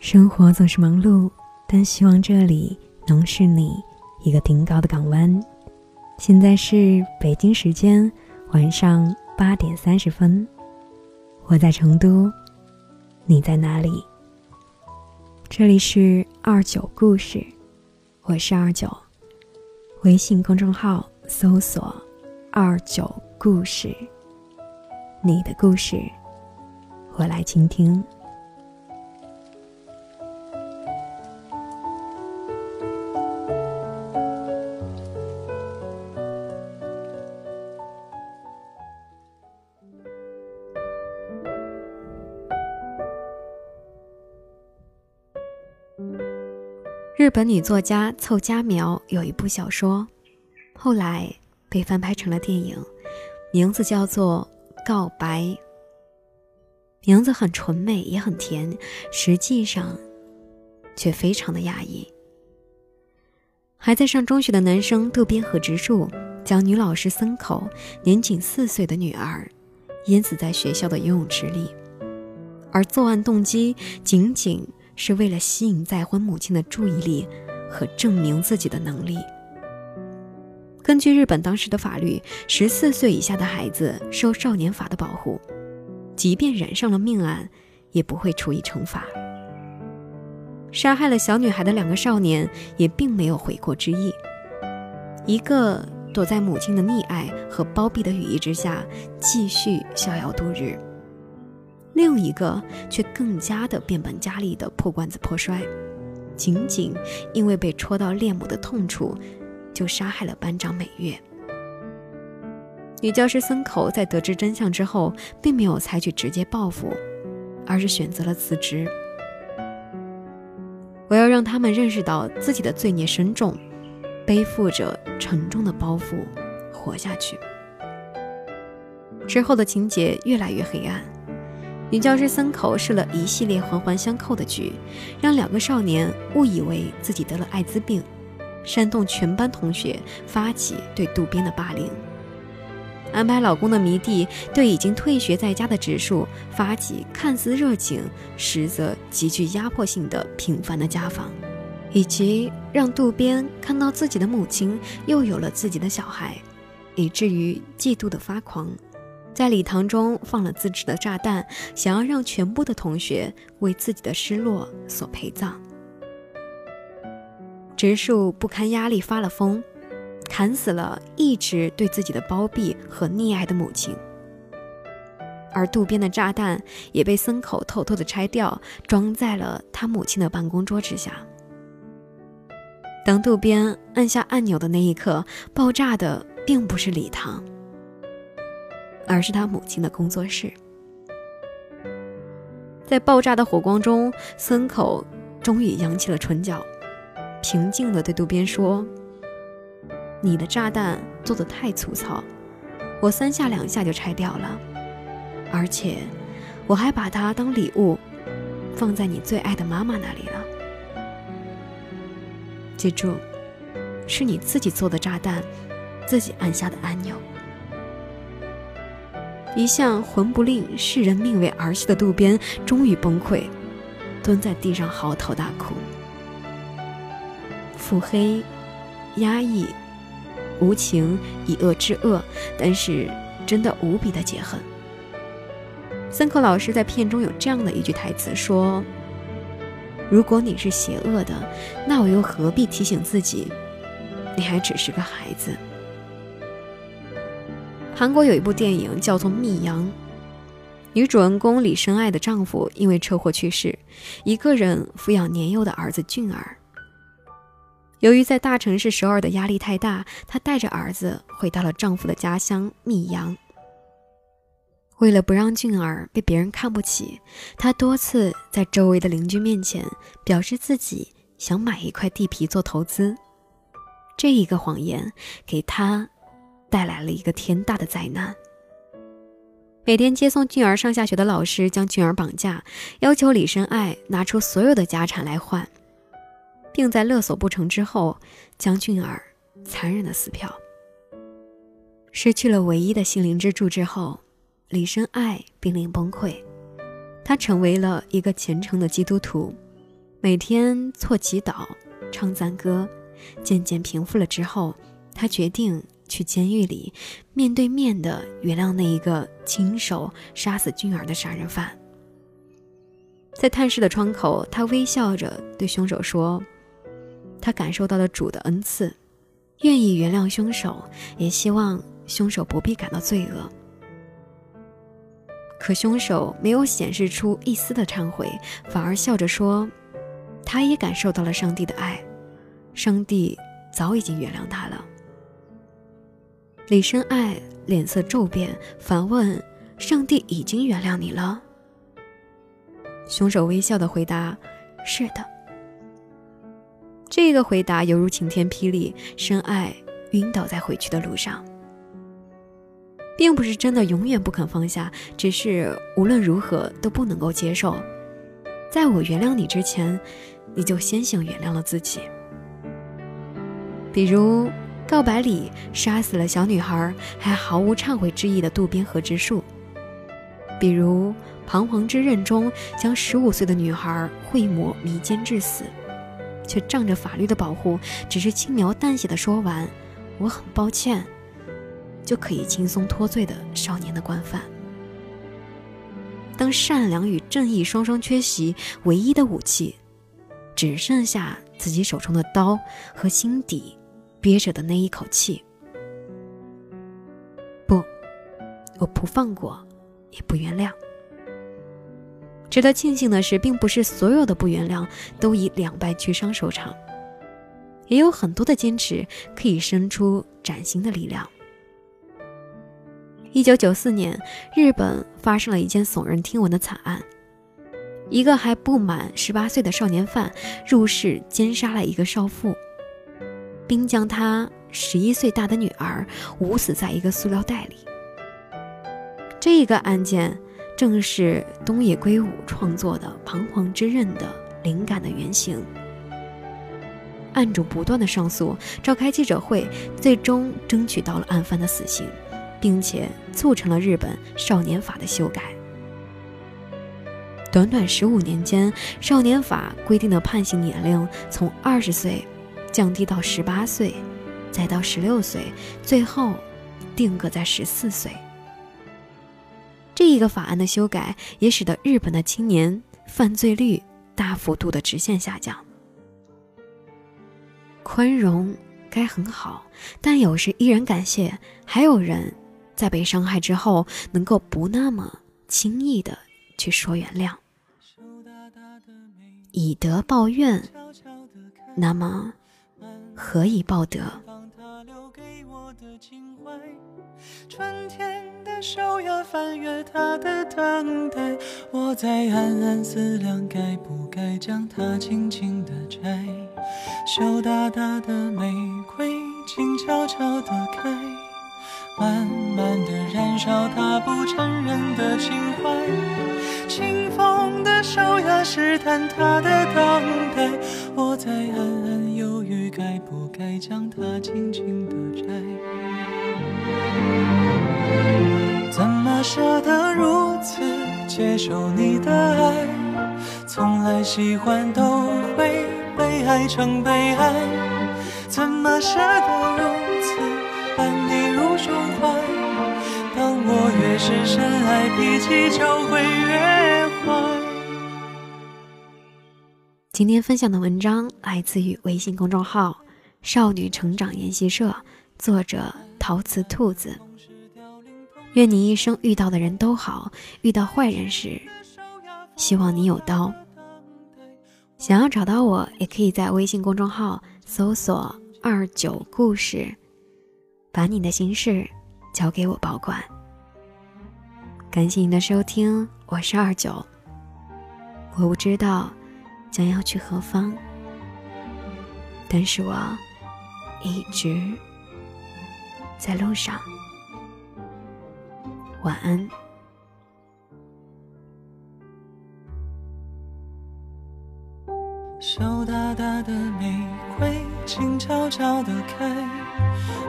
生活总是忙碌，但希望这里能是你一个顶高的港湾。现在是北京时间晚上八点三十分，我在成都，你在哪里？这里是二九故事，我是二九，微信公众号搜索“二九故事”，你的故事，我来倾听。日本女作家凑佳苗有一部小说，后来被翻拍成了电影，名字叫做《告白》。名字很纯美，也很甜，实际上却非常的压抑。还在上中学的男生渡边和直树，将女老师森口年仅四岁的女儿淹死在学校的游泳池里，而作案动机仅仅。是为了吸引再婚母亲的注意力和证明自己的能力。根据日本当时的法律，十四岁以下的孩子受少年法的保护，即便染上了命案，也不会处以惩罚。杀害了小女孩的两个少年也并没有悔过之意，一个躲在母亲的溺爱和包庇的羽翼之下，继续逍遥度日。另一个却更加的变本加厉的破罐子破摔，仅仅因为被戳到恋母的痛处，就杀害了班长美月。女教师森口在得知真相之后，并没有采取直接报复，而是选择了辞职。我要让他们认识到自己的罪孽深重，背负着沉重的包袱活下去。之后的情节越来越黑暗。女教师森口设了一系列环环相扣的局，让两个少年误以为自己得了艾滋病，煽动全班同学发起对渡边的霸凌，安排老公的迷弟对已经退学在家的植树发起看似热情，实则极具压迫性的频繁的家访，以及让渡边看到自己的母亲又有了自己的小孩，以至于嫉妒的发狂。在礼堂中放了自制的炸弹，想要让全部的同学为自己的失落所陪葬。植树不堪压力发了疯，砍死了一直对自己的包庇和溺爱的母亲。而渡边的炸弹也被森口偷偷的拆掉，装在了他母亲的办公桌之下。当渡边按下按钮的那一刻，爆炸的并不是礼堂。而是他母亲的工作室，在爆炸的火光中，森口终于扬起了唇角，平静的对渡边说：“你的炸弹做的太粗糙，我三下两下就拆掉了，而且我还把它当礼物放在你最爱的妈妈那里了。记住，是你自己做的炸弹，自己按下的按钮。”一向魂不吝、视人命为儿戏的渡边终于崩溃，蹲在地上嚎啕大哭。腹黑、压抑、无情、以恶制恶，但是真的无比的解恨。森口老师在片中有这样的一句台词说：“如果你是邪恶的，那我又何必提醒自己，你还只是个孩子。”韩国有一部电影叫做《密阳》，女主人公李深爱的丈夫因为车祸去世，一个人抚养年幼的儿子俊儿。由于在大城市首尔的压力太大，她带着儿子回到了丈夫的家乡密阳。为了不让俊儿被别人看不起，她多次在周围的邻居面前表示自己想买一块地皮做投资。这一个谎言给她。带来了一个天大的灾难。每天接送俊儿上下学的老师将俊儿绑架，要求李深爱拿出所有的家产来换，并在勒索不成之后将俊儿残忍的撕票。失去了唯一的心灵支柱之后，李深爱濒临崩溃，他成为了一个虔诚的基督徒，每天做祈祷、唱赞歌。渐渐平复了之后，他决定去监狱里面对面的原谅那一个亲手杀死俊儿的杀人犯。在探视的窗口，他微笑着对凶手说：“他感受到了主的恩赐，愿意原谅凶手，也希望凶手不必感到罪恶。”可凶手没有显示出一丝的忏悔，反而笑着说：“他也感受到了上帝的爱，上帝早已经原谅他了。”李深爱脸色骤变，反问：“上帝已经原谅你了？”凶手微笑的回答：“是的。”这个回答犹如晴天霹雳，深爱晕倒在回去的路上。并不是真的永远不肯放下，只是无论如何都不能够接受。在我原谅你之前，你就先行原谅了自己。比如告白里杀死了小女孩还毫无忏悔之意的渡边和之树；比如彷徨之刃中将十五岁的女孩惠魔迷奸致死，却仗着法律的保护，只是轻描淡写的说完：“我很抱歉。”就可以轻松脱罪的少年的惯犯。当善良与正义双双缺席，唯一的武器，只剩下自己手中的刀和心底憋着的那一口气。不，我不放过，也不原谅。值得庆幸的是，并不是所有的不原谅都以两败俱伤收场，也有很多的坚持可以生出崭新的力量。一九九四年，日本发生了一件耸人听闻的惨案：一个还不满十八岁的少年犯入室奸杀了一个少妇，并将她十一岁大的女儿捂死在一个塑料袋里。这一个案件正是东野圭吾创作的《彷徨之刃》的灵感的原型。案主不断的上诉，召开记者会，最终争取到了案犯的死刑。并且促成了日本少年法的修改。短短十五年间，少年法规定的判刑年龄从二十岁降低到十八岁，再到十六岁，最后定格在十四岁。这一个法案的修改，也使得日本的青年犯罪率大幅度的直线下降。宽容该很好，但有时依然感谢还有人。在被伤害之后，能够不那么轻易的去说原谅，以德报怨，那么何以报德？春天手呀，翻阅他的等待，我在暗暗思量，该不该将它轻轻地摘？羞答答的玫瑰，静悄悄地开。慢慢的燃烧，他不承认的情怀。清风的手呀，试探他的等待。我在暗暗犹豫，该不该将它轻轻地摘？怎么舍得如此接受你的爱？从来喜欢都会被爱成悲哀。怎么舍得如此把你入胸怀？当我越是深爱，脾气就会越坏。今天分享的文章来自于微信公众号“少女成长研习社”，作者陶瓷兔子。愿你一生遇到的人都好，遇到坏人时，希望你有刀。想要找到我，也可以在微信公众号搜索“二九故事”，把你的心事交给我保管。感谢您的收听，我是二九。我不知道将要去何方，但是我一直在路上。晚安。羞答答的玫瑰，静悄悄的开，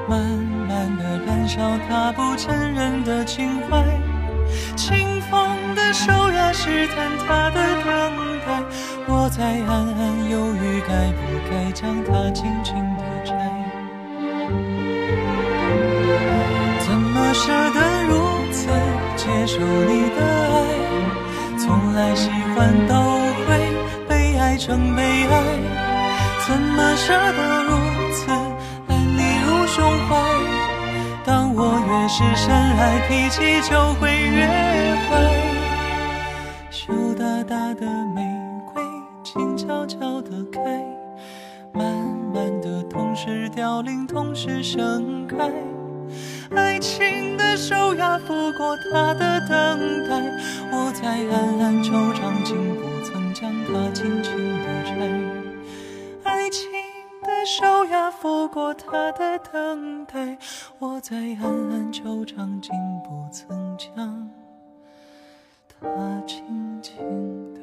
慢慢的燃烧，它不承认的情怀。清风的手呀，试探他的等待。我在暗暗犹豫，该不该将它轻轻的摘？怎么舍得怎么舍得如此爱你入胸怀？当我越是深爱，脾气就会越坏。羞答答的玫瑰，静悄悄地开，慢慢的，同时凋零，同时盛开。爱情的手呀，抚过它的等待，我在暗暗惆怅，竟不曾将它轻轻地。小鸭拂过他的等待，我在暗暗惆怅，竟不曾将他轻轻的。